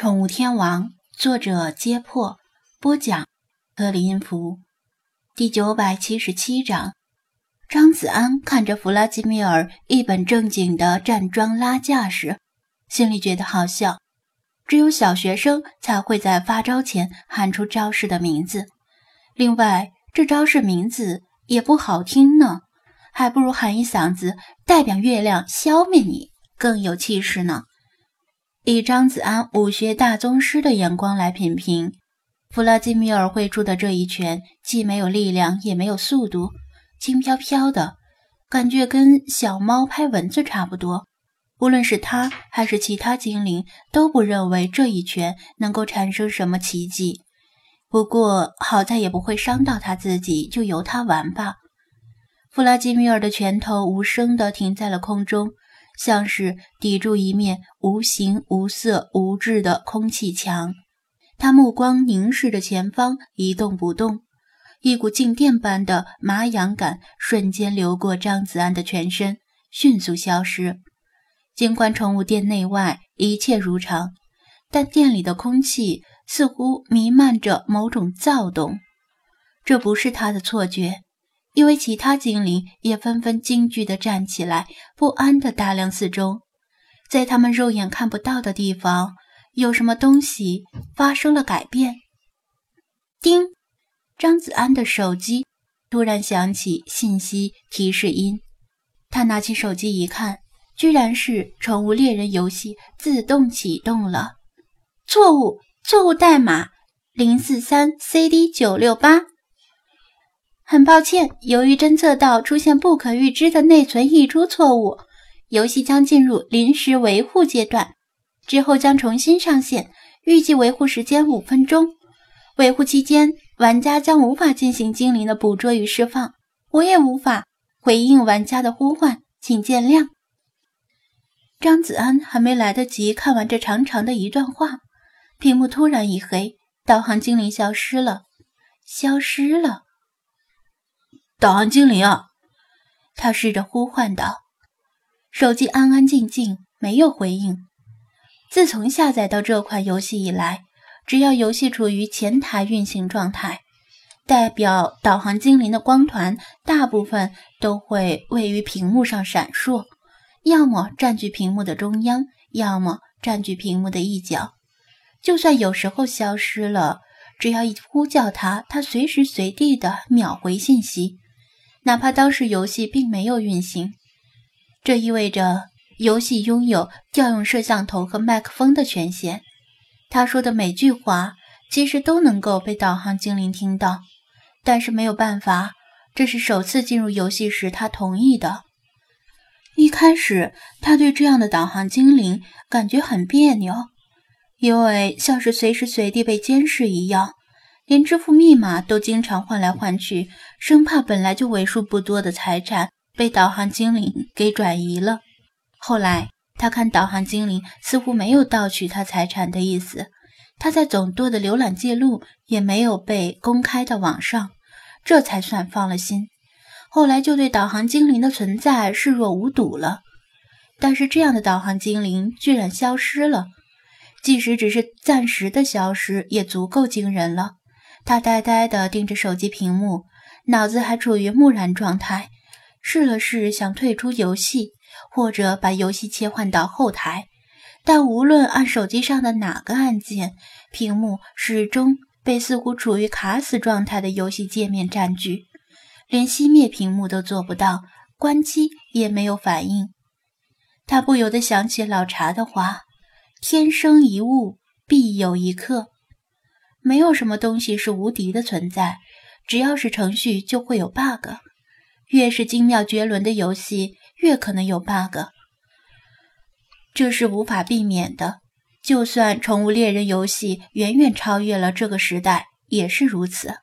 宠物天王，作者：揭破，播讲：克里音符，第九百七十七章。张子安看着弗拉基米尔一本正经的站桩拉架时，心里觉得好笑。只有小学生才会在发招前喊出招式的名字，另外，这招式名字也不好听呢，还不如喊一嗓子“代表月亮消灭你”更有气势呢。以张子安武学大宗师的眼光来品评，弗拉基米尔挥出的这一拳，既没有力量，也没有速度，轻飘飘的感觉，跟小猫拍蚊子差不多。无论是他还是其他精灵，都不认为这一拳能够产生什么奇迹。不过好在也不会伤到他自己，就由他玩吧。弗拉基米尔的拳头无声地停在了空中。像是抵住一面无形无色无质的空气墙，他目光凝视着前方，一动不动。一股静电般的麻痒感瞬间流过张子安的全身，迅速消失。尽管宠物店内外一切如常，但店里的空气似乎弥漫着某种躁动。这不是他的错觉。因为其他精灵也纷纷惊惧地站起来，不安地打量四周，在他们肉眼看不到的地方，有什么东西发生了改变。叮！张子安的手机突然响起信息提示音，他拿起手机一看，居然是宠物猎人游戏自动启动了。错误，错误代码零四三 CD 九六八。很抱歉，由于侦测到出现不可预知的内存溢出错误，游戏将进入临时维护阶段，之后将重新上线，预计维护时间五分钟。维护期间，玩家将无法进行精灵的捕捉与释放，我也无法回应玩家的呼唤，请见谅。张子安还没来得及看完这长长的一段话，屏幕突然一黑，导航精灵消失了，消失了。导航精灵啊，他试着呼唤道。手机安安静静，没有回应。自从下载到这款游戏以来，只要游戏处于前台运行状态，代表导航精灵的光团大部分都会位于屏幕上闪烁，要么占据屏幕的中央，要么占据屏幕的一角。就算有时候消失了，只要一呼叫它，它随时随地的秒回信息。哪怕当时游戏并没有运行，这意味着游戏拥有调用摄像头和麦克风的权限。他说的每句话其实都能够被导航精灵听到，但是没有办法，这是首次进入游戏时他同意的。一开始他对这样的导航精灵感觉很别扭，因为像是随时随地被监视一样。连支付密码都经常换来换去，生怕本来就为数不多的财产被导航精灵给转移了。后来他看导航精灵似乎没有盗取他财产的意思，他在总舵的浏览记录也没有被公开到网上，这才算放了心。后来就对导航精灵的存在视若无睹了。但是这样的导航精灵居然消失了，即使只是暂时的消失，也足够惊人了。他呆呆地盯着手机屏幕，脑子还处于木然状态。试了试想退出游戏，或者把游戏切换到后台，但无论按手机上的哪个按键，屏幕始终被似乎处于卡死状态的游戏界面占据，连熄灭屏幕都做不到，关机也没有反应。他不由得想起老茶的话：“天生一物，必有一客。”没有什么东西是无敌的存在，只要是程序就会有 bug。越是精妙绝伦的游戏，越可能有 bug，这是无法避免的。就算宠物猎人游戏远远超越了这个时代，也是如此。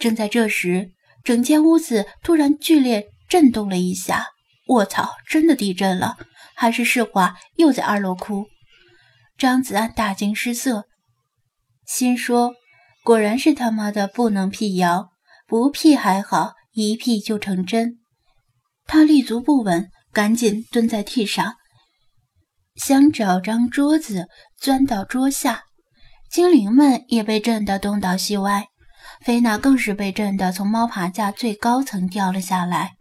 正在这时，整间屋子突然剧烈震动了一下。卧槽，真的地震了！还是世华又在二楼哭？张子安大惊失色。心说：“果然是他妈的不能辟谣，不辟还好，一辟就成真。”他立足不稳，赶紧蹲在地上，想找张桌子钻到桌下，精灵们也被震得东倒西歪。菲娜更是被震得从猫爬架最高层掉了下来，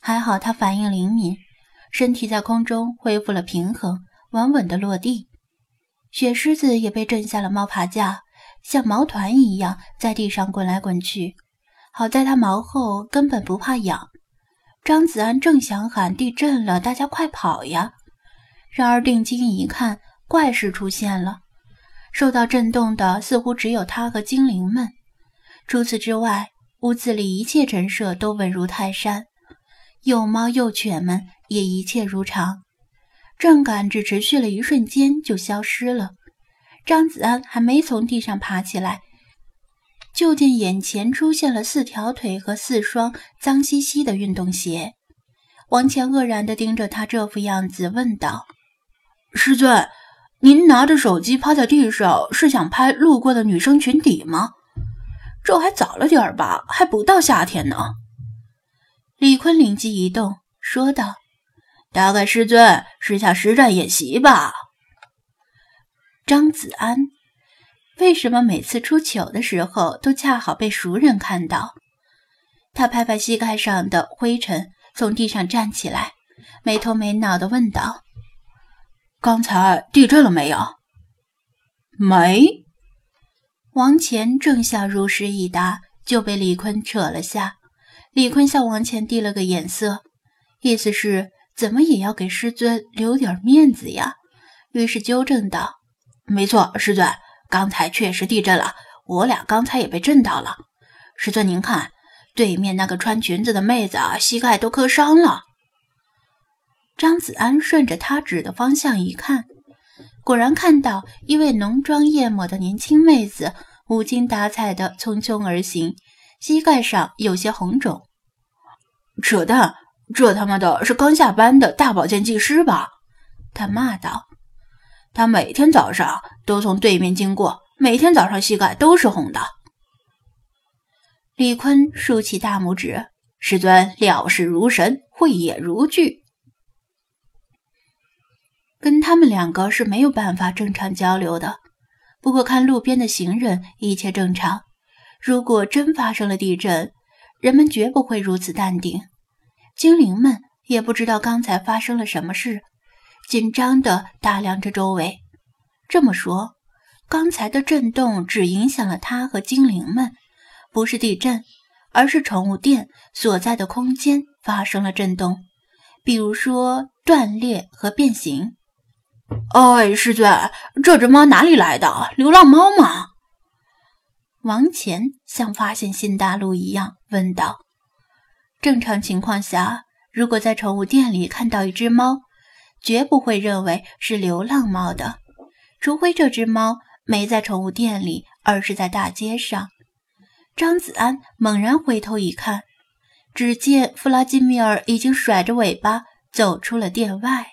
还好她反应灵敏，身体在空中恢复了平衡，稳稳地落地。雪狮子也被震下了猫爬架，像毛团一样在地上滚来滚去。好在它毛后根本不怕痒。张子安正想喊地震了，大家快跑呀！然而定睛一看，怪事出现了，受到震动的似乎只有他和精灵们。除此之外，屋子里一切陈设都稳如泰山，幼猫幼犬们也一切如常。震感只持续了一瞬间就消失了。张子安还没从地上爬起来，就见眼前出现了四条腿和四双脏兮兮的运动鞋。王乾愕然地盯着他这副样子，问道：“师尊，您拿着手机趴在地上，是想拍路过的女生裙底吗？”这还早了点吧，还不到夏天呢。李坤灵机一动，说道：“大概师尊是下实战演习吧？”张子安，为什么每次出糗的时候都恰好被熟人看到？他拍拍膝盖上的灰尘，从地上站起来，没头没脑的问道：“刚才地震了没有？”“没。”王乾正想如实一答，就被李坤扯了下。李坤向王乾递了个眼色，意思是怎么也要给师尊留点面子呀。于是纠正道：“没错，师尊，刚才确实地震了，我俩刚才也被震到了。师尊，您看，对面那个穿裙子的妹子啊膝盖都磕伤了。”张子安顺着他指的方向一看。果然看到一位浓妆艳抹的年轻妹子，无精打采地匆匆而行，膝盖上有些红肿。扯淡！这他妈的是刚下班的大保健技师吧？他骂道。他每天早上都从对面经过，每天早上膝盖都是红的。李坤竖起大拇指：“师尊料事如神，慧眼如炬。”跟他们两个是没有办法正常交流的。不过看路边的行人，一切正常。如果真发生了地震，人们绝不会如此淡定。精灵们也不知道刚才发生了什么事，紧张地打量着周围。这么说，刚才的震动只影响了他和精灵们，不是地震，而是宠物店所在的空间发生了震动，比如说断裂和变形。哎，师尊，这只猫哪里来的？流浪猫吗？王乾像发现新大陆一样问道。正常情况下，如果在宠物店里看到一只猫，绝不会认为是流浪猫的，除非这只猫没在宠物店里，而是在大街上。张子安猛然回头一看，只见弗拉基米尔已经甩着尾巴走出了店外。